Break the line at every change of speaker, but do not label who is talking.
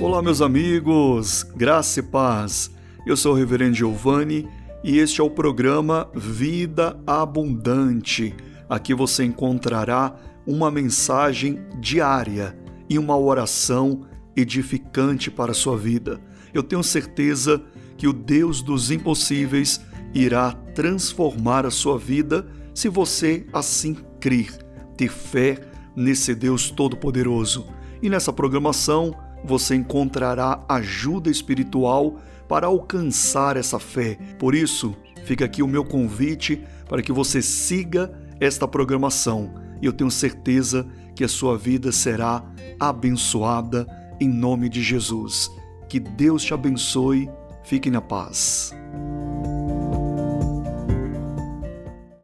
Olá, meus amigos, graça e paz. Eu sou o Reverendo Giovanni e este é o programa Vida Abundante. Aqui você encontrará uma mensagem diária e uma oração edificante para a sua vida. Eu tenho certeza que o Deus dos impossíveis irá transformar a sua vida se você assim crer, ter fé nesse Deus Todo-Poderoso. E nessa programação você encontrará ajuda espiritual para alcançar essa fé. Por isso, fica aqui o meu convite para que você siga esta programação. E eu tenho certeza que a sua vida será abençoada em nome de Jesus. Que Deus te abençoe. Fique na paz.